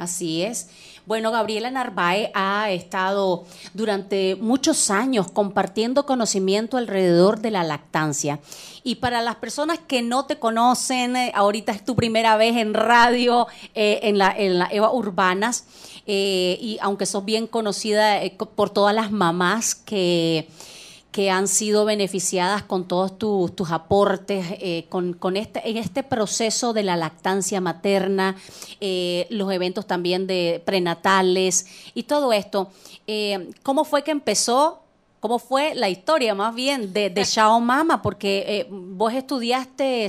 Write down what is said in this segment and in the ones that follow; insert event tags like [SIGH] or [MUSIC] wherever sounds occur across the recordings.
Así es. Bueno, Gabriela Narváez ha estado durante muchos años compartiendo conocimiento alrededor de la lactancia. Y para las personas que no te conocen, eh, ahorita es tu primera vez en radio, eh, en, la, Eva Urbanas, eh, y aunque sos bien conocida por todas las mamás que que han sido beneficiadas con todos tus aportes, eh, con, este, en este proceso de la lactancia materna, eh, los eventos también de prenatales y todo esto. Eh, ¿Cómo fue que empezó? ¿Cómo fue la historia más bien de, de [LAUGHS] Shao Mama? Porque vos estudiaste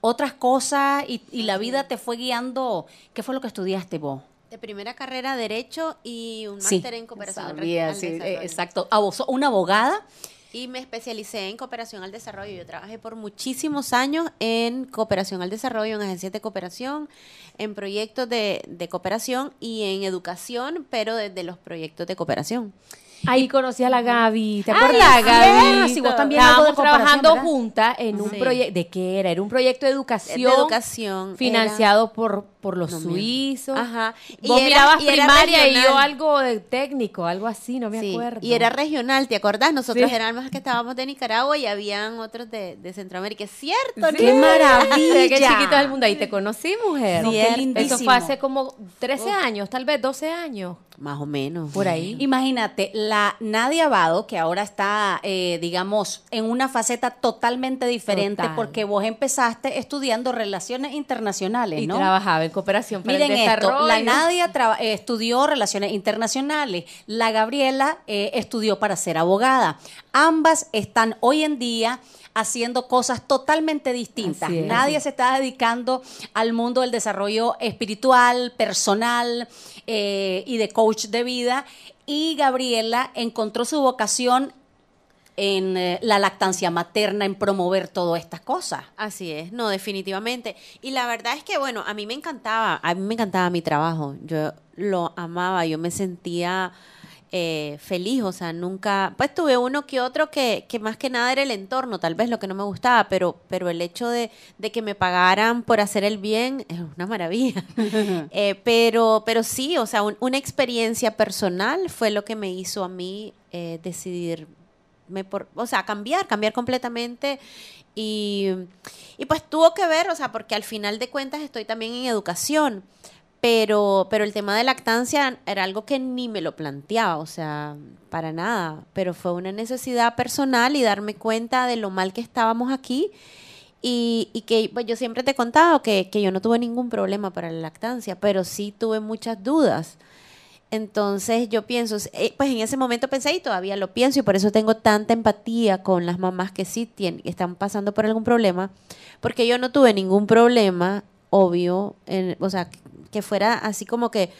otras cosas y, la vida te fue guiando. ¿Qué fue lo que estudiaste vos? De primera carrera, Derecho y un máster en cooperación. sí, exacto. Una abogada y me especialicé en cooperación al desarrollo. Yo trabajé por muchísimos años en cooperación al desarrollo, en agencias de cooperación, en proyectos de, de cooperación y en educación, pero desde los proyectos de cooperación. Ahí conocí a la Gaby. ¿Te acuerdas? la Gaby. Sí, vos también Estábamos trabajando juntas en un proyecto. ¿De qué era? Era un proyecto de educación. De educación. Financiado por, por los suizos. Ajá. Vos mirabas primaria y yo algo de técnico, algo así, no me acuerdo. Y era regional, ¿te acordás? Nosotros éramos que estábamos de Nicaragua y habían otros de, de Centroamérica. Es cierto, ¡Qué maravilla! ¡Qué chiquito es el mundo! Ahí te conocí, mujer. Eso fue hace como 13 años, tal vez 12 años. Más o menos. Por ahí. Imagínate, la Nadia Abado, que ahora está, eh, digamos, en una faceta totalmente diferente, porque vos empezaste estudiando relaciones internacionales, y trabajaba en cooperación para Miren Esto, la Nadia eh, estudió relaciones internacionales, la Gabriela eh, estudió para ser abogada. Ambas están hoy en día haciendo cosas totalmente distintas. Nadie se está dedicando al mundo del desarrollo espiritual, personal y de coach de vida. Y Gabriela encontró su vocación en eh, la lactancia materna, en promover todas estas cosas. Así es, no, definitivamente. Y la verdad es que, bueno, a mí me encantaba, a mí me encantaba mi trabajo. Yo lo amaba, yo me sentía eh, feliz, o sea, nunca, pues tuve uno que otro que, que, más que nada era el entorno, tal vez lo que no me gustaba, pero, pero el hecho de, que me pagaran por hacer el bien es una maravilla. [LAUGHS] Eh, pero, pero sí, o sea, una experiencia personal fue lo que me hizo a mí eh, decidirme por, o sea, cambiar, cambiar completamente y, y pues tuvo que ver, o sea, porque al final de cuentas estoy también en educación pero, pero el tema de lactancia era algo que ni me lo planteaba, o sea, para nada, pero fue una necesidad personal y darme cuenta de lo mal que estábamos aquí y, y que pues, yo siempre te he contado que, que yo no tuve ningún problema para la lactancia, pero sí tuve muchas dudas. Entonces yo pienso, eh, pues en ese momento pensé y todavía lo pienso y por eso tengo tanta empatía con las mamás que sí tienen, están pasando por algún problema, porque yo no tuve ningún problema, obvio, en, o sea, que fuera así como que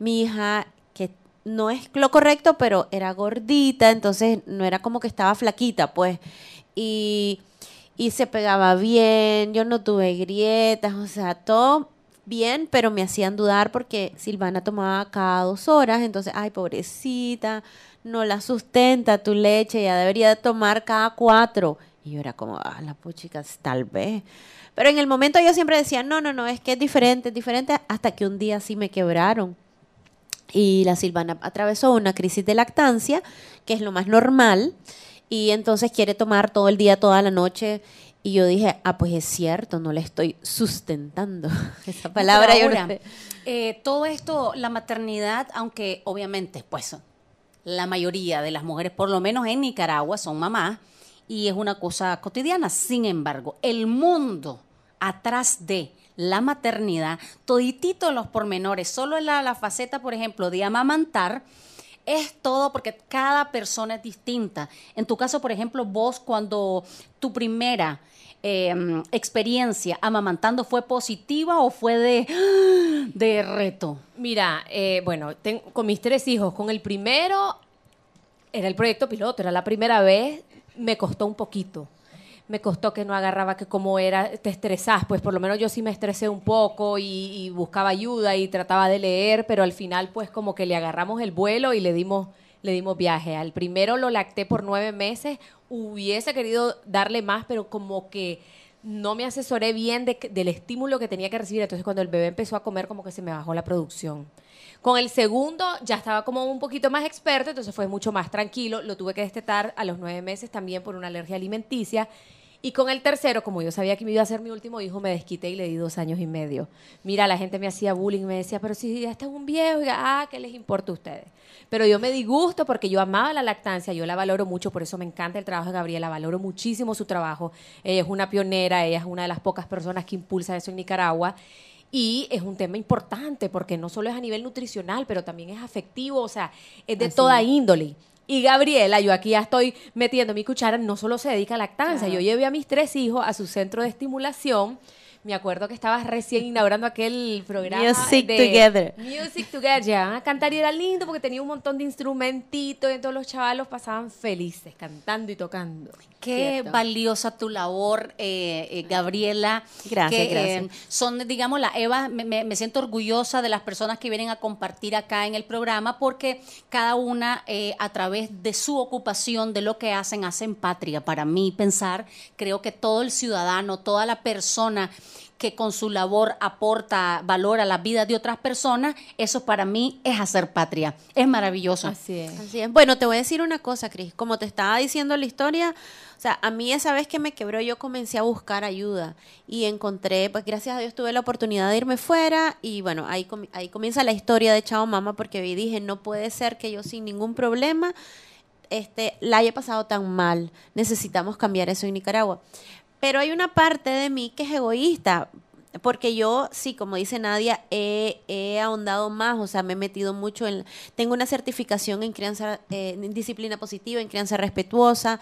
mi hija, que no es lo correcto, pero era gordita, entonces no era como que estaba flaquita, pues. Y, y se pegaba bien, yo no tuve grietas, o sea, todo bien, pero me hacían dudar porque Silvana tomaba cada dos horas, entonces, ay, pobrecita, no la sustenta tu leche, ya debería tomar cada cuatro. Y yo era como, ah, la puchica, tal vez. Pero en el momento yo siempre decía, no, no, no, es que es diferente, es diferente, hasta que un día sí me quebraron. Y la Silvana atravesó una crisis de lactancia, que es lo más normal, y entonces quiere tomar todo el día, toda la noche. Y yo dije, ah, pues es cierto, no le estoy sustentando. [LAUGHS] Esa palabra yo eh, todo esto, la maternidad, aunque obviamente, pues la mayoría de las mujeres, por lo menos en Nicaragua, son mamás, y es una cosa cotidiana. Sin embargo, el mundo atrás de la maternidad, toditito los pormenores, solo en la, faceta, por ejemplo, de amamantar, es todo porque cada persona es distinta. En tu caso, por ejemplo, vos cuando tu primera em, experiencia amamantando fue positiva o fue de, de reto? Mira, eh, bueno, con mis tres hijos, con el primero era el proyecto piloto, era la primera vez, me costó un poquito me costó que no agarraba que como era, te estresás, pues por lo menos yo sí me estresé un poco y, buscaba ayuda y trataba de leer, pero al final pues como que le agarramos el vuelo y le dimos, le dimos viaje. Al primero lo lacté por nueve meses, hubiese querido darle más, pero como que no me asesoré bien de del estímulo que tenía que recibir. Entonces, cuando el bebé empezó a comer, como que se me bajó la producción. Con el segundo ya estaba como un poquito más experto, entonces fue mucho más tranquilo. Lo tuve que destetar a los nueve meses también por una alergia alimenticia. Y con el tercero, como yo sabía que me iba a ser mi último hijo, me desquité y le di dos años y medio. Mira, la gente me hacía bullying, me decía, pero si ya está un viejo, ah, ¿qué les importa a ustedes? Pero yo me di gusto porque yo amaba la lactancia, yo la valoro mucho, por eso me encanta el trabajo de Gabriela, valoro muchísimo su trabajo. Ella es una pionera, ella es una de las pocas personas que impulsa eso en Nicaragua. Y es un tema importante porque no solo es a nivel nutricional, pero también es afectivo, o sea, es de Así toda es. índole. Y Gabriela, yo aquí ya estoy metiendo mi cuchara, no solo se dedica a lactancia, yo llevé a mis tres hijos a su centro de estimulación. Me acuerdo que estabas recién inaugurando aquel programa. Music de Together. Music Together. Llegaban a cantar y era lindo porque tenía un montón de instrumentitos y todos los chavalos pasaban felices cantando y tocando. Qué Cierto. valiosa tu labor, eh, eh, Gabriela. Gracias, que, gracias. eh, son, digamos, la Eva, me, me- me siento orgullosa de las personas que vienen a compartir acá en el programa porque cada una eh, a través de su ocupación, de lo que hacen, hacen patria. Para mí pensar, creo que todo el ciudadano, toda la persona que con su labor aporta valor a la vida de otras personas, eso para mí es hacer patria. Es maravilloso. Así es. Así es. Bueno, te voy a decir una cosa, Cris. Como te estaba diciendo la historia, o sea, a mí esa vez que me quebró, yo comencé a buscar ayuda y encontré, pues gracias a Dios tuve la oportunidad de irme fuera y bueno, ahí, com- ahí comienza la historia de Chao Mama porque vi- dije, no puede ser que yo sin ningún problema este, la haya pasado tan mal. Necesitamos cambiar eso en Nicaragua. Pero hay una parte de mí que es egoísta, porque yo, sí, como dice Nadia, he, he ahondado más, o sea, me he metido mucho en... Tengo una certificación en crianza, eh, en disciplina positiva, en crianza respetuosa,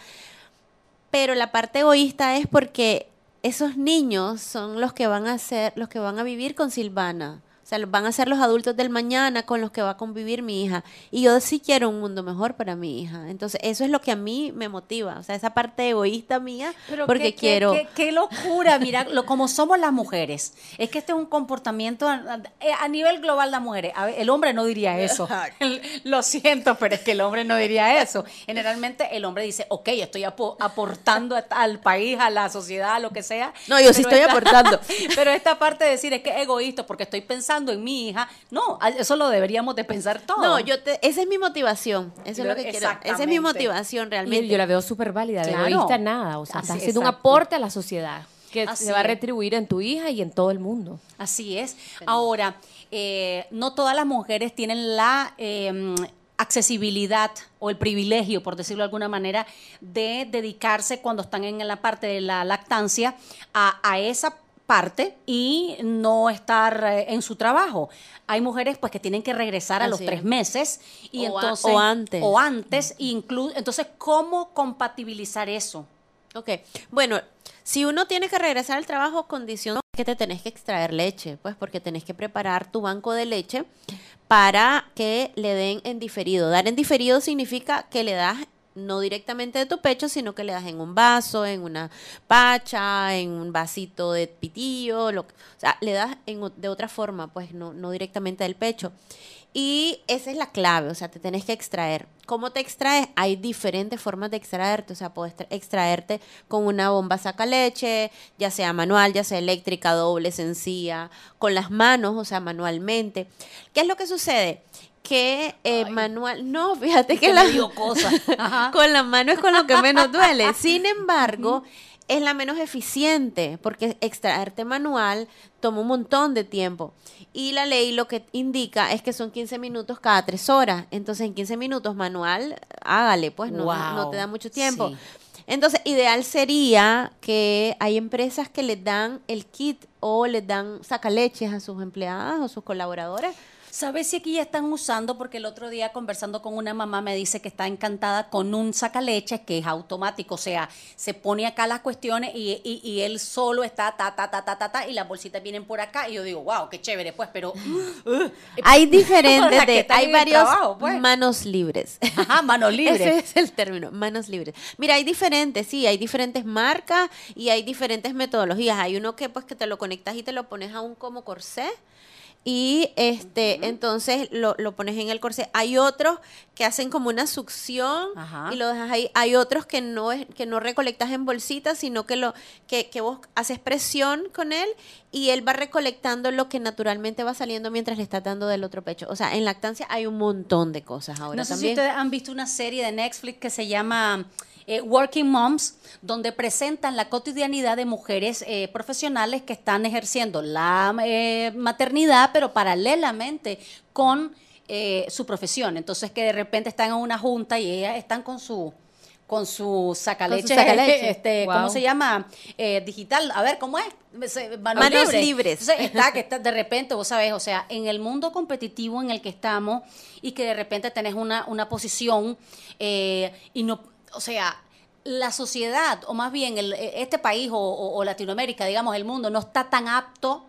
pero la parte egoísta es porque esos niños son los que van a ser, los que van a vivir con Silvana. O sea, van a ser los adultos del mañana con los que va a convivir mi hija. Y yo sí quiero un mundo mejor para mi hija. Entonces, eso es lo que a mí me motiva. O sea, esa parte egoísta mía, porque qué- qué- quiero... Qué, qué locura, mira, lo, como somos las mujeres. Es que este es un comportamiento a, a- a nivel global de las mujeres. A ver, el hombre no diría eso. [LAUGHS] lo siento, pero es que el hombre no diría eso. Generalmente el hombre dice, ok, estoy apo- aportando al país, a la sociedad, a lo que sea. No, yo sí Pero estoy aportando. [LAUGHS] Pero esta parte de decir es que es egoísta porque estoy pensando en mi hija, no, eso lo deberíamos de pensar todos. No, yo te, esa es mi motivación. Eso es Lo- que quiero. Esa es mi motivación realmente. Y yo la veo súper válida, de Claro. egoísta nada. O sea, Así, estás haciendo un aporte a la sociedad que Así se va a retribuir en tu hija y en todo el mundo. Así es. Ahora, eh, no todas las mujeres tienen la eh, accesibilidad o el privilegio, por decirlo de alguna manera, de dedicarse cuando están en la parte de la lactancia a, a esa parte y no estar eh, en su trabajo. Hay mujeres pues que tienen que regresar a los tres es. meses y O a- entonces o antes. o antes inclu- entonces cómo compatibilizar eso. Ok, bueno, si uno tiene que regresar al trabajo, condición que te tenés que extraer leche, pues porque tenés que preparar tu banco de leche para que le den en diferido. Dar en diferido significa que le das no directamente de tu pecho, sino que le das en un vaso, en una pacha, en un vasito de pitillo, lo, o sea, le das de otra forma, pues no, no directamente del pecho. Y esa es la clave, o sea, te tenés que extraer. ¿Cómo te extraes? Hay diferentes formas de extraerte, o sea, puedes tra- extraerte con una bomba saca leche, ya sea manual, ya sea eléctrica, doble, sencilla, con las manos, o sea, manualmente. ¿Qué es lo que sucede? Que eh, manual, no, [LAUGHS] fíjate que, que la, me dio cosa. [LAUGHS] Con la mano es con lo que menos [LAUGHS] duele. Sin embargo, es la menos eficiente porque extraerte manual toma un montón de tiempo. Y la ley lo que indica es que son 15 minutos cada 3 horas. Entonces, en 15 minutos manual, hágale, pues no, te da mucho tiempo. Sí. Entonces, ideal sería que hay empresas que les dan el kit o les dan sacaleches a sus empleadas o sus colaboradores. ¿Sabes si aquí ya están usando? Porque el otro día conversando con una mamá me dice que está encantada con un sacaleches que es automático, o sea, se pone acá las cuestiones y, y- y él solo está ta, ta, ta, ta, ta, ta, y las bolsitas vienen por acá y yo digo, wow, qué chévere, pues, pero... [LAUGHS] uh, Hay [LAUGHS] diferentes, de- hay varios trabajo, pues. manos libres. [LAUGHS] Ajá, mano libre. Ese es el término, manos libres. Mira, hay diferentes, sí, hay diferentes marcas y hay diferentes metodologías. Hay uno que pues que te lo conectas y te lo pones a un como corsé. Y este entonces lo, lo pones en el corsé. Hay otros que hacen como una succión Ajá. y lo dejas ahí. Hay otros que no es que no recolectas en bolsitas, sino que lo que, que vos haces presión con él y él va recolectando lo que naturalmente va saliendo mientras le estás dando del otro pecho. O sea, en lactancia hay un montón de cosas ahora no sé también. si ustedes han visto una serie de Netflix que se llama eh, Working Moms, donde presentan la cotidianidad de mujeres eh, profesionales que están ejerciendo la eh, maternidad, pero paralelamente con eh, su profesión. Entonces que de repente están en una junta y ellas están con su con su sacaleche, sacaleche. [LAUGHS] este, ¿cómo se llama? Eh, digital, a ver, ¿cómo es? Manos, Manos libres. Entonces, está que [LAUGHS] está de repente, vos sabés, o sea, en el mundo competitivo en el que estamos y que de repente tenés una, una posición eh, y no, o sea, la sociedad, o más bien el- este país o, o- o Latinoamérica, digamos, el mundo, no está tan apto,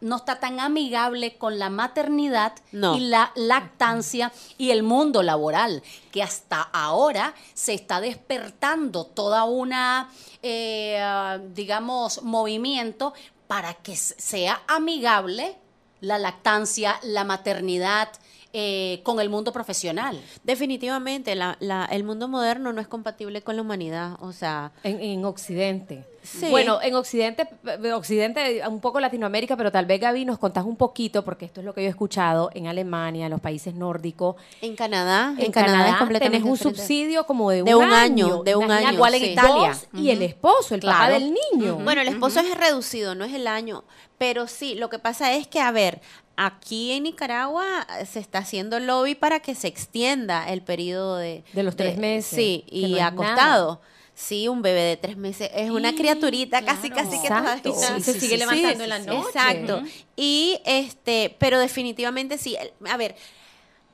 no está tan amigable con la maternidad No. y la lactancia y el mundo laboral, que hasta ahora se está despertando toda una, eh, digamos, movimiento para que sea amigable la lactancia, la maternidad eh, con el mundo profesional. Definitivamente, la, la- el mundo moderno no es compatible con la humanidad. O sea, En, en Occidente. Sí. Bueno, en Occidente, eh, Occidente, un poco Latinoamérica, pero tal vez Gaby nos contás un poquito, porque esto es lo que yo he escuchado en Alemania, en los países nórdicos. en Canadá, En, en, Canadá, Canadá, es completamente tenés un diferente. subsidio como de un, De un año, de un año, Igual en sí. Italia. vos y el esposo, el papá Claro. del niño. Bueno, el esposo es reducido, no es el año, pero sí, lo que pasa es que, a ver, aquí en Nicaragua eh, se está haciendo lobby para que se extienda el periodo de... De los tres meses, Sí, y no acostado. Sí, un bebé de tres meses es una Sí, criaturita casi, claro. casi que Exacto. Sí, se sigue levantando en la noche. Exacto. Y este, pero definitivamente sí. A ver,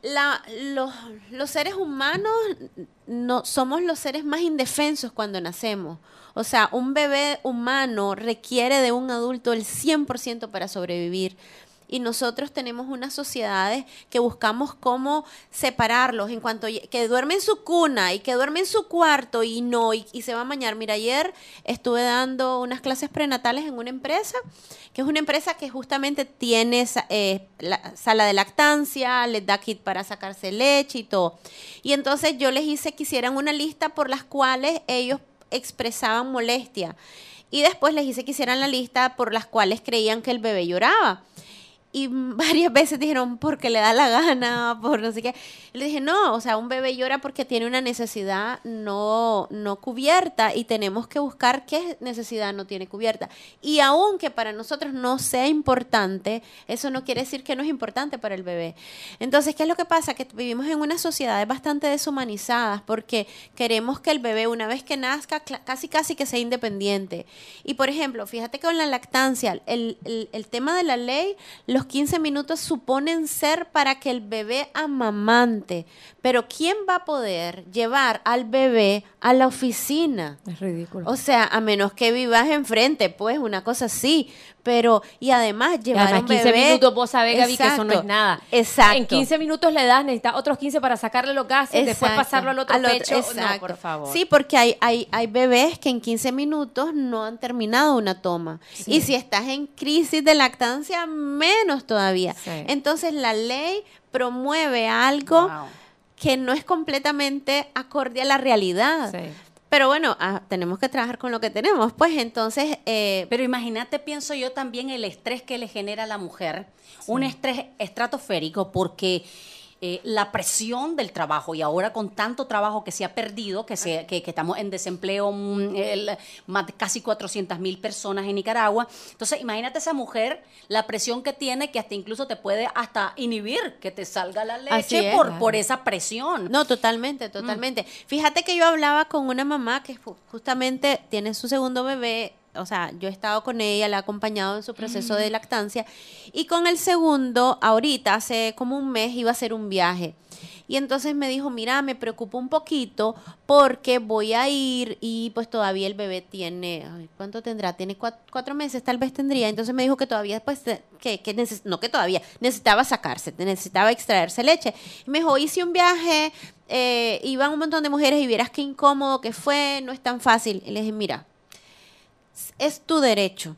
la, los, los seres humanos no somos los seres más indefensos cuando nacemos. O sea, un bebé humano requiere de un adulto el 100% para sobrevivir. Y nosotros tenemos unas sociedades que buscamos cómo separarlos en cuanto que duerme en su cuna y que duerme en su cuarto y no, y, se va a bañar. Mira, ayer estuve dando unas clases prenatales en una empresa, que es una empresa que justamente tiene eh, la sala de lactancia, les da kit para sacarse leche y todo. Y entonces yo les hice que hicieran una lista por las cuales ellos expresaban molestia. Y después les hice que hicieran la lista por las cuales creían que el bebé lloraba. Y [LAUGHS] varias veces dijeron, porque le da la gana, por no sé qué. Y le dije, no, o sea, un bebé llora porque tiene una necesidad no, no cubierta y tenemos que buscar qué necesidad no tiene cubierta. Y aunque para nosotros no sea importante, eso no quiere decir que no es importante para el bebé. Entonces, ¿qué es lo que pasa? Que vivimos en unas sociedades bastante deshumanizadas porque queremos que el bebé, una vez que nazca, casi casi que sea independiente. Y por ejemplo, fíjate que con la lactancia, el- el tema de la ley, los 15 minutos suponen ser para que el bebé amamante. Pero ¿quién va a poder llevar al bebé a la oficina? Es ridículo. O sea, a menos que vivas enfrente, pues una cosa así. Pero, y además llevar además, un 15 bebé. minutos, vos sabés, Gaby, que eso no es Exacto, nada. Exacto. En 15 minutos le das, necesitas otros 15 para sacarle los gases, después Exacto. pasarlo al otro pecho. No, exacto. por favor. Sí, porque hay, hay, hay bebés que en 15 minutos no han terminado una toma. Y si estás en crisis de lactancia, menos todavía. Sí. Entonces la ley promueve algo Wow. que no es completamente acorde a la realidad. Sí. Pero bueno, ah, tenemos que trabajar con lo que tenemos. Pues entonces, eh, Pero imagínate, pienso yo también el estrés que le genera a la mujer, un estrés estratosférico porque eh, la presión del trabajo y ahora con tanto trabajo que se ha perdido, que, se, que, que estamos en desempleo, mm, el- más casi 400 mil personas en Nicaragua. Entonces, imagínate esa mujer, la presión que tiene, que hasta incluso te puede hasta inhibir que te salga la leche es, por, claro. por esa presión. No, totalmente, totalmente. Fíjate que yo hablaba con una mamá que ju- justamente tiene su segundo bebé, o sea, yo he estado con ella, la he acompañado en su proceso de lactancia, y con el segundo, ahorita, hace como un mes, iba a hacer un viaje. Y entonces me dijo, mira, me preocupa un poquito porque voy a ir y pues todavía el bebé tiene, ay, ¿cuánto tendrá? Tiene cuat- cuatro, meses, tal vez tendría. Entonces me dijo que todavía, pues, que, que neces- no que todavía, necesitaba sacarse, necesitaba extraerse leche. Y me dijo, hice un viaje, eh, iban un montón de mujeres y vieras qué incómodo que fue, no es tan fácil. Y le dije, mira, es tu derecho.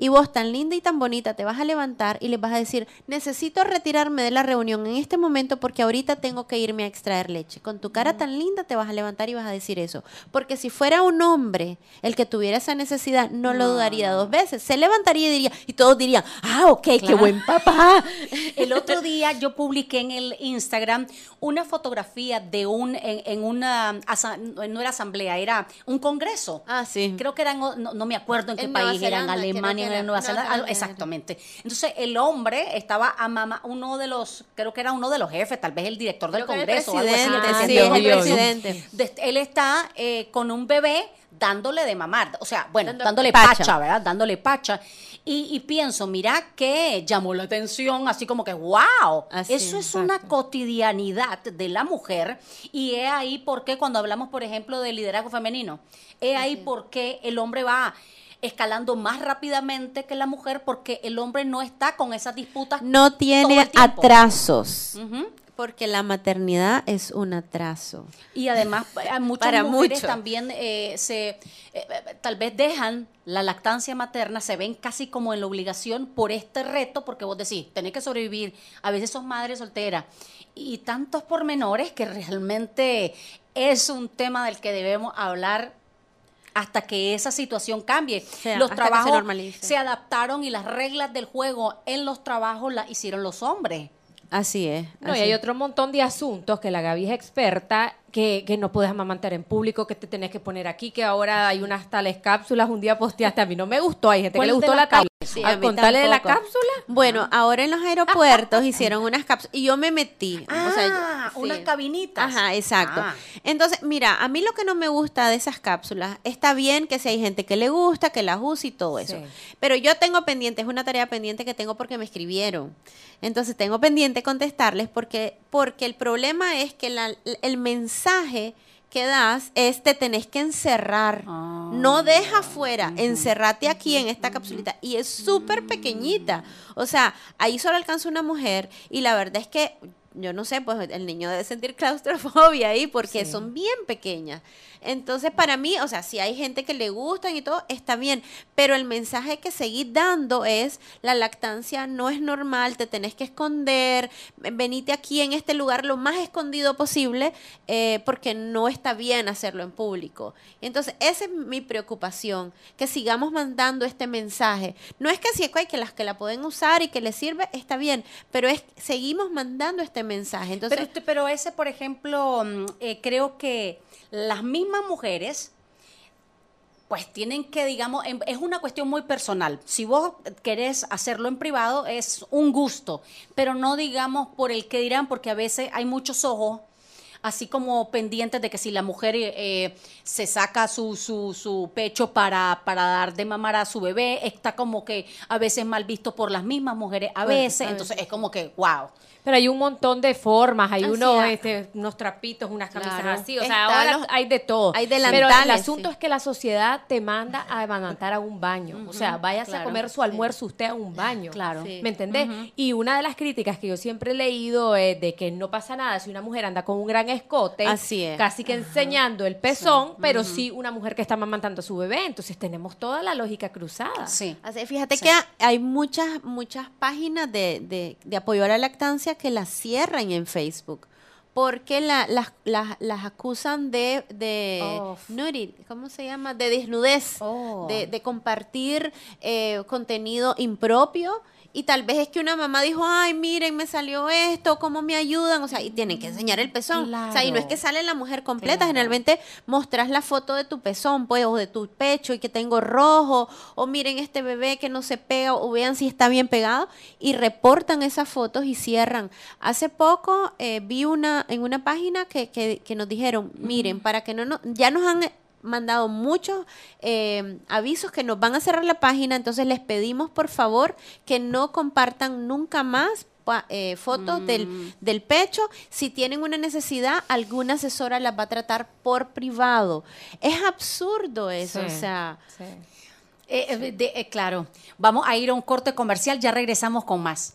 Y vos tan linda y tan bonita te vas a levantar y les vas a decir, necesito retirarme de la reunión en este momento porque ahorita tengo que irme a extraer leche. Con tu cara tan linda te vas a levantar y vas a decir eso. Porque si fuera un hombre el que tuviera esa necesidad, no, lo dudaría dos veces. Se levantaría y diría, y todos dirían, ah, ok, qué buen papá. [LAUGHS] El otro día yo publiqué en el Instagram una fotografía de un, en, en una, no era asamblea, era un congreso. Ah, sí. Creo que eran, no, no me acuerdo en qué En país, era en Zelanda, creo Alemania, Nueva Zelanda, algo- exactamente. Entonces el hombre estaba a mamá, uno de los, creo que era uno de los jefes, tal vez el director del Creo que era el congreso. o algo así, presidente, sí, presidente, el el presidente. de- él está eh, con un bebé dándole de mamar, o sea, bueno, Dando dándole pacha. pacha, ¿verdad? Dándole pacha. Y, y pienso, mira que llamó la atención, así como que, wow, Así, eso es una cotidianidad de la mujer. Y es ahí porque cuando hablamos, por ejemplo, de liderazgo femenino, es ahí porque el hombre va escalando más rápidamente que la mujer porque el hombre no está con esas disputas No tiene atrasos. Porque la maternidad es un atraso. Y además, a muchas Para mujeres mucho. también eh, se, eh, eh, tal vez dejan la lactancia materna, se ven casi como en la obligación por este reto, porque vos decís, tenés que sobrevivir, a veces sos madre soltera, y tantos pormenores que realmente es un tema del que debemos hablar hasta que esa situación cambie. sea, los se trabajos se adaptaron y las reglas del juego en los trabajos las hicieron los hombres. Así es. No, y hay otro montón de asuntos que la Gaby es experta, que, que no puedes amamantar en público, que te tenés que poner aquí, que ahora hay unas tales cápsulas, un día posteaste, a mí no me gustó, hay gente que ¿Cuál le gustó la la cápsula. Sí, a mí Contale de la cápsula. Bueno, ahora en los aeropuertos [LAUGHS] hicieron unas cápsulas y yo me metí. Ah, o sea, unas cabinitas. Ajá, exacto. Ah. Entonces, mira, a mí lo que no me gusta de esas cápsulas, está bien que si hay gente que le gusta, que las use y todo eso. Sí. Pero yo tengo pendiente, es una tarea pendiente que tengo porque me escribieron. Entonces, tengo pendiente contestarles porque, porque el problema es que la- el mensaje que das es te tenés que encerrar. Ah. No deja afuera, encerrate aquí en esta capsulita. Y es súper pequeñita. O sea, ahí solo alcanza una mujer y la verdad es que yo no sé, pues el niño debe sentir claustrofobia ahí porque Sí. son bien pequeñas. Entonces, para mí, o sea, si hay gente que le gustan y todo, está bien, pero el mensaje que seguir dando es, la lactancia no es normal, te tenés que esconder, venite aquí en este lugar lo más escondido posible, eh, porque no está bien hacerlo en público. Entonces, esa es mi preocupación, que sigamos mandando este mensaje. No es que si hay que las que la pueden usar y que les sirve, está bien, pero es seguimos mandando este mensaje. Entonces, pero ese, por ejemplo, mm, eh, creo que las mismas mujeres, pues tienen que, digamos, em- es una cuestión muy personal. Si vos querés hacerlo en privado, es un gusto, pero no digamos por el que dirán, porque a veces hay muchos ojos así como pendientes de que si la mujer eh, se saca su, su, su pecho para, para dar de mamar a su bebé, está como que a veces mal visto por las mismas mujeres, a Bueno, veces, a entonces es como que, wow. Pero hay un montón de formas, hay unos, es. este, unos trapitos, unas camisas Claro. así, o sea, Está ahora los- hay de todo. hay Pero el delantales, asunto sí. es que la sociedad te manda a amamantar a un baño, o sea, váyase a comer su almuerzo usted a un baño. Claro. ¿Me entendés? Y una de las críticas que yo siempre he leído es de que no pasa nada si una mujer anda con un gran escote, Así es. casi que enseñando el pezón, pero sí una mujer que está amamantando a su bebé, entonces tenemos toda la lógica cruzada. Sí. Así, fíjate Sí. que hay muchas, muchas páginas de, de- de apoyo a la lactancia que las cierran en Facebook. Porque la- las, las, las acusan de, de nudity, ¿cómo se llama? De desnudez, Oh. de, de compartir eh, contenido impropio. Y tal vez es que una mamá dijo, ay, miren, me salió esto, ¿cómo me ayudan? O sea, y tienen que enseñar el pezón. O sea, y no es que sale la mujer completa, Claro. generalmente mostrás la foto de tu pezón, pues, o de tu pecho y que tengo rojo, o miren este bebé que no se pega, o vean si está bien pegado, y reportan esas fotos y cierran. Hace poco eh, vi una en una página que, que, que nos dijeron, miren, para que no, nos- ya nos han mandado muchos eh, avisos que nos van a cerrar la página, entonces les pedimos por favor que no compartan nunca más eh, fotos del, del pecho. Si tienen una necesidad, alguna asesora las va a tratar por privado. Es absurdo eso, Sí. o sea... Sí. Eh, eh, de- eh, claro, vamos a ir a un corte comercial, ya regresamos con más.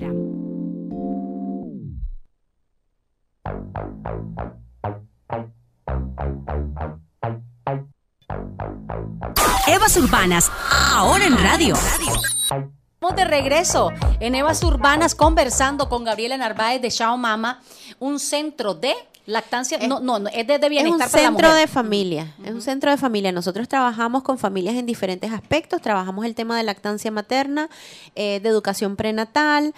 Evas Urbanas, ahora en radio. Estamos de regreso en Evas Urbanas conversando con Gabriela Narváez de Shao Mama, un centro de lactancia, no, no, no, es de, de Es bienestar un para la centro mujer. de familia, es un centro de familia. Nosotros trabajamos con familias en diferentes aspectos, trabajamos el tema de lactancia materna, eh, de educación prenatal,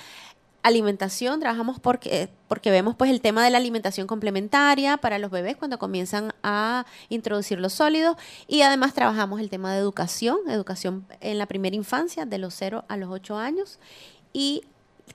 alimentación, trabajamos porque, porque vemos pues el tema de la alimentación complementaria para los bebés cuando comienzan a introducir los sólidos y además trabajamos el tema de educación, educación en la primera infancia de los 0 a los 8 años y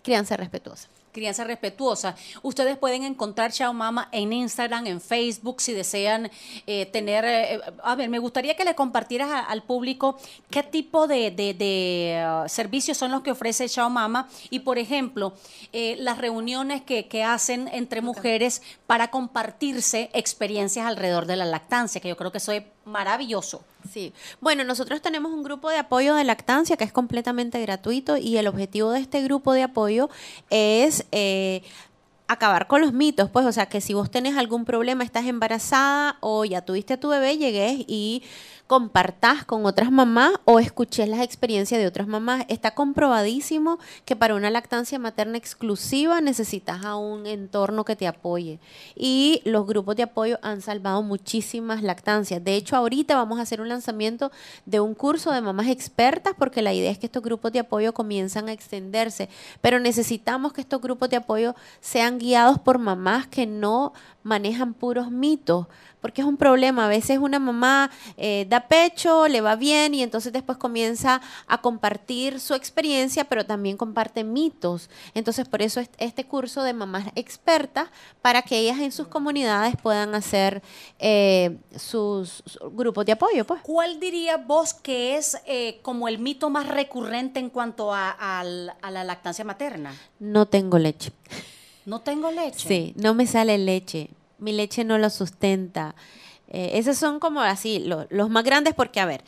crianza respetuosa. Crianza respetuosa. Ustedes pueden encontrar Chao Mama en Instagram, en Facebook, si desean eh, tener... eh, a ver, me gustaría que le compartieras a- al público qué tipo de, de- de, uh, servicios son los que ofrece Chao Mama y, por ejemplo, eh, las reuniones que, que hacen entre mujeres para compartirse experiencias alrededor de la lactancia, que yo creo que eso es maravilloso. Sí, bueno, nosotros tenemos un grupo de apoyo de lactancia que es completamente gratuito y el objetivo de este grupo de apoyo es eh, acabar con los mitos, pues, o sea, que si vos tenés algún problema, estás embarazada o ya tuviste a tu bebé, llegues y compartás con otras mamás o escuches las experiencias de otras mamás. Está comprobadísimo que para una lactancia materna exclusiva necesitas a un entorno que te apoye. Y los grupos de apoyo han salvado muchísimas lactancias. De hecho, ahorita vamos a hacer un lanzamiento de un curso de mamás expertas porque la idea es que estos grupos de apoyo comienzan a extenderse. Pero necesitamos que estos grupos de apoyo sean guiados por mamás que no manejan puros mitos, porque es un problema. A veces una mamá eh, da pecho, le va bien y entonces después comienza a compartir su experiencia, pero también comparte mitos. Entonces, por eso es- este curso de mamás expertas, para que ellas en sus comunidades puedan hacer eh, sus, sus grupos de apoyo. Pues. ¿Cuál diría vos que es eh, como el mito más recurrente en cuanto a, al- a la lactancia materna? No tengo leche. No tengo leche. Sí, no me sale leche. Mi leche no lo sustenta. Eh, esos son como así, lo- los más grandes porque, a ver,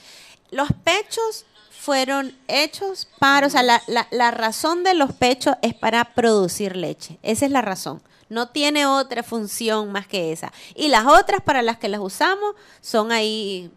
los pechos fueron hechos para, o sea, la, la- la razón de los pechos es para producir leche. Esa es la razón. No tiene otra función más que esa. Y las otras para las que las usamos son ahí,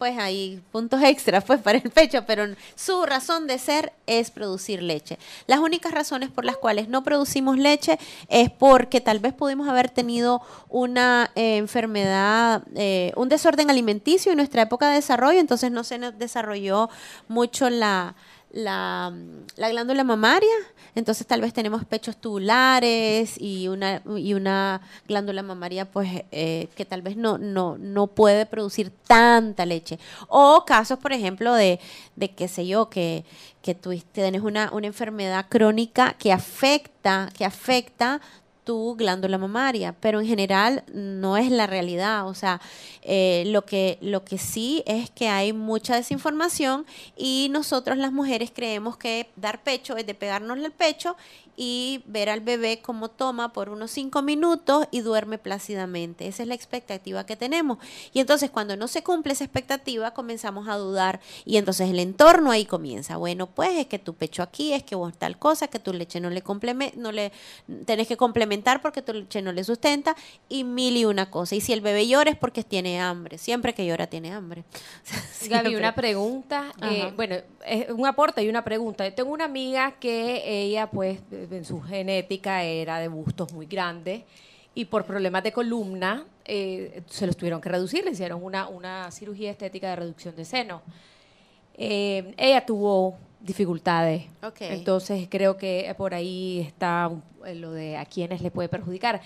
pues ahí puntos extras pues para el pecho, pero su razón de ser es producir leche. Las únicas razones por las cuales no producimos leche es porque tal vez pudimos haber tenido una eh, enfermedad, eh, un desorden alimenticio en nuestra época de desarrollo, entonces no se nos desarrolló mucho la, la, la glándula mamaria, entonces tal vez tenemos pechos tubulares y una, y una glándula mamaria pues eh, que tal vez no, no, no puede producir tanta leche. O casos, por ejemplo, de, de qué sé yo, que, que tú tienes una, una enfermedad crónica que afecta, que afecta tu glándula mamaria, pero en general no es la realidad. O sea, eh, lo, que, lo que sí es que hay mucha desinformación y nosotros las mujeres creemos que dar pecho es de pegarnos el pecho y ver al bebé cómo toma por unos cinco minutos y duerme plácidamente. Esa es la expectativa que tenemos. Y entonces cuando no se cumple esa expectativa comenzamos a dudar y entonces el entorno ahí comienza. Bueno, pues es que tu pecho aquí, es que vos tal cosa, que tu leche no le complemente, no le tenés que complementar porque tu leche no le sustenta y mil y una cosa. Y si el bebé llora es porque tiene hambre. Siempre que llora tiene hambre. [LAUGHS] Gaby, una pregunta. eh, bueno, es un aporte y una pregunta. Yo tengo una amiga que ella, pues, en su genética era de bustos muy grandes y por problemas de columna eh, se los tuvieron que reducir. Le hicieron una, una cirugía estética de reducción de seno. Eh, ella tuvo dificultades. Entonces creo que por ahí está un- lo de a quiénes le puede perjudicar.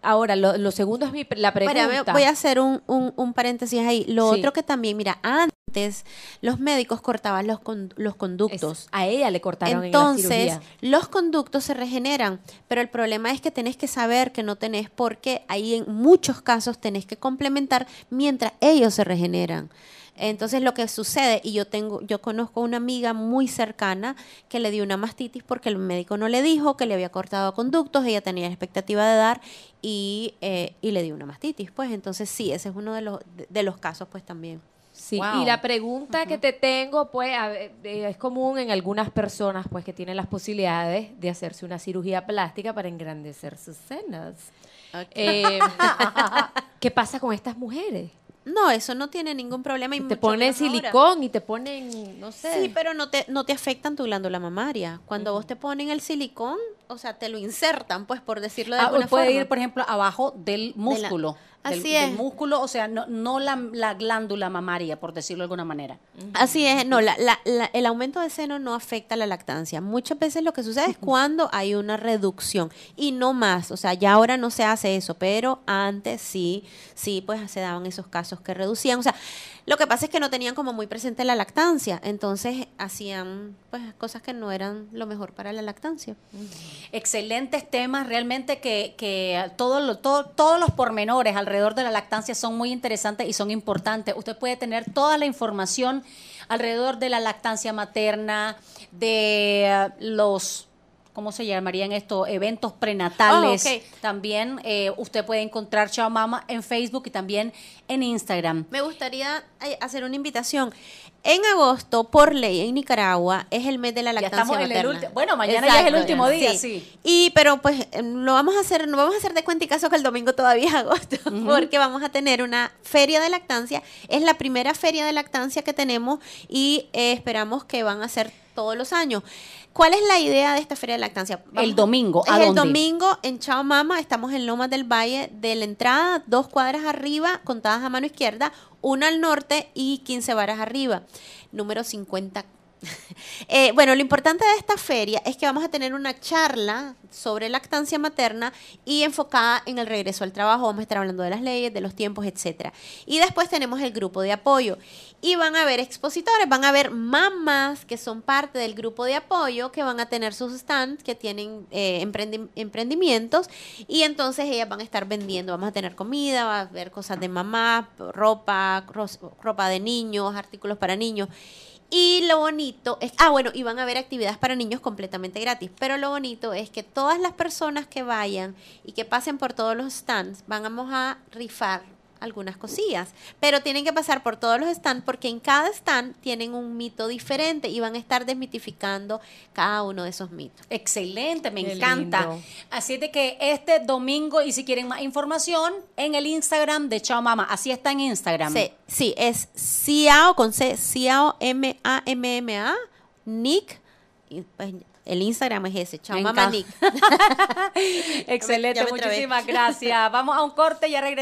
Ahora, lo, lo segundo es mi, la pregunta. Voy a hacer un, un- un paréntesis ahí. Lo Sí. otro que también, mira, antes antes los médicos cortaban los, con- los conductos. Es- a ella le cortaron en la Entonces, cirugía. los conductos se regeneran, pero el problema es que tenés que saber que no tenés porque ahí en muchos casos tenés que complementar mientras ellos se regeneran. Entonces lo que sucede, y yo tengo, yo conozco una amiga muy cercana que le dio una mastitis porque el médico no le dijo que le había cortado conductos, ella tenía la expectativa de dar y, eh, y le dio una mastitis. Pues entonces sí, ese es uno de los, de los casos pues también. Sí, Wow. y la pregunta que te tengo, pues, a es común en algunas personas, pues, que tienen las posibilidades de hacerse una cirugía plástica para engrandecer sus senos. Eh, [LAUGHS] ¿Qué pasa con estas mujeres? No, eso no tiene ningún problema. Y te ponen ahora. silicón y te ponen, no sé. Sí, pero no te, no te afectan tu glándula mamaria. Cuando vos te ponen el silicón, o sea, te lo insertan, pues, por decirlo de Ah, alguna puede forma. ir, por ejemplo, abajo del músculo. del, Así del es. músculo, o sea, no, no la, la glándula mamaria, por decirlo de alguna manera. Así es, no, la- la- la- el aumento de seno no afecta la lactancia. Muchas veces lo que sucede es cuando hay una reducción y no más. O sea, ya ahora no se hace eso, pero antes sí, sí, pues se daban esos casos que reducían. O sea, lo que pasa es que no tenían como muy presente la lactancia, entonces hacían pues cosas que no eran lo mejor para la lactancia. Excelentes temas, realmente que, que todo lo- todo- todos los pormenores alrededor de la lactancia son muy interesantes y son importantes. Usted puede tener toda la información alrededor de la lactancia materna, de eh, los... ¿Cómo se llamarían estos eventos prenatales? Oh, ok. También eh, usted puede encontrar Chao Mama en Facebook y también en Instagram. Me gustaría eh, hacer una invitación. En agosto, por ley, en Nicaragua, es el mes de la Ya lactancia estamos en el materna. bueno, mañana ya es el último día, sí. Y pero pues lo vamos a hacer, no vamos a hacer de cuenta y caso que el domingo todavía es agosto, porque vamos a tener una feria de lactancia. Es la primera feria de lactancia que tenemos y eh, esperamos que van a ser todos los años. ¿Cuál es la idea de esta feria de lactancia? El domingo, ¿a Es el dónde? domingo en Chao Mama, estamos en Lomas del Valle de la entrada, dos cuadras arriba, contadas a mano izquierda, una al norte y 15 varas arriba. Número 50. [LAUGHS] Eh, bueno, lo importante de esta feria es que vamos a tener una charla sobre lactancia materna y enfocada en el regreso al trabajo. Vamos a estar hablando de las leyes, de los tiempos, etcétera. Y después tenemos el grupo de apoyo. Y van a haber expositores, van a haber mamás que son parte del grupo de apoyo, que van a tener sus stands, que tienen eh, emprendi- emprendimientos. Y entonces ellas van a estar vendiendo. Vamos a tener comida, va a haber cosas de mamá, ropa, ropa de niños, artículos para niños. Y lo bonito es, ah, bueno, y van a haber actividades para niños completamente gratis, pero lo bonito es que todas las personas que vayan y que pasen por todos los stands, vamos a rifar algunas cosillas, pero tienen que pasar por todos los stands porque en cada stand tienen un mito diferente y van a estar desmitificando cada uno de esos mitos. Excelente, me Qué encanta. lindo. Así de que este domingo, y si quieren más información, en el Instagram de Chao Mama. Así está en Instagram. Sí, sí, es Ciao con C, Ciao M-A-M-M-A, Nick, y pues el Instagram es ese, Chao encanta. Nick. [LAUGHS] Excelente, muchísimas gracias. Vamos a un corte y ya regresamos.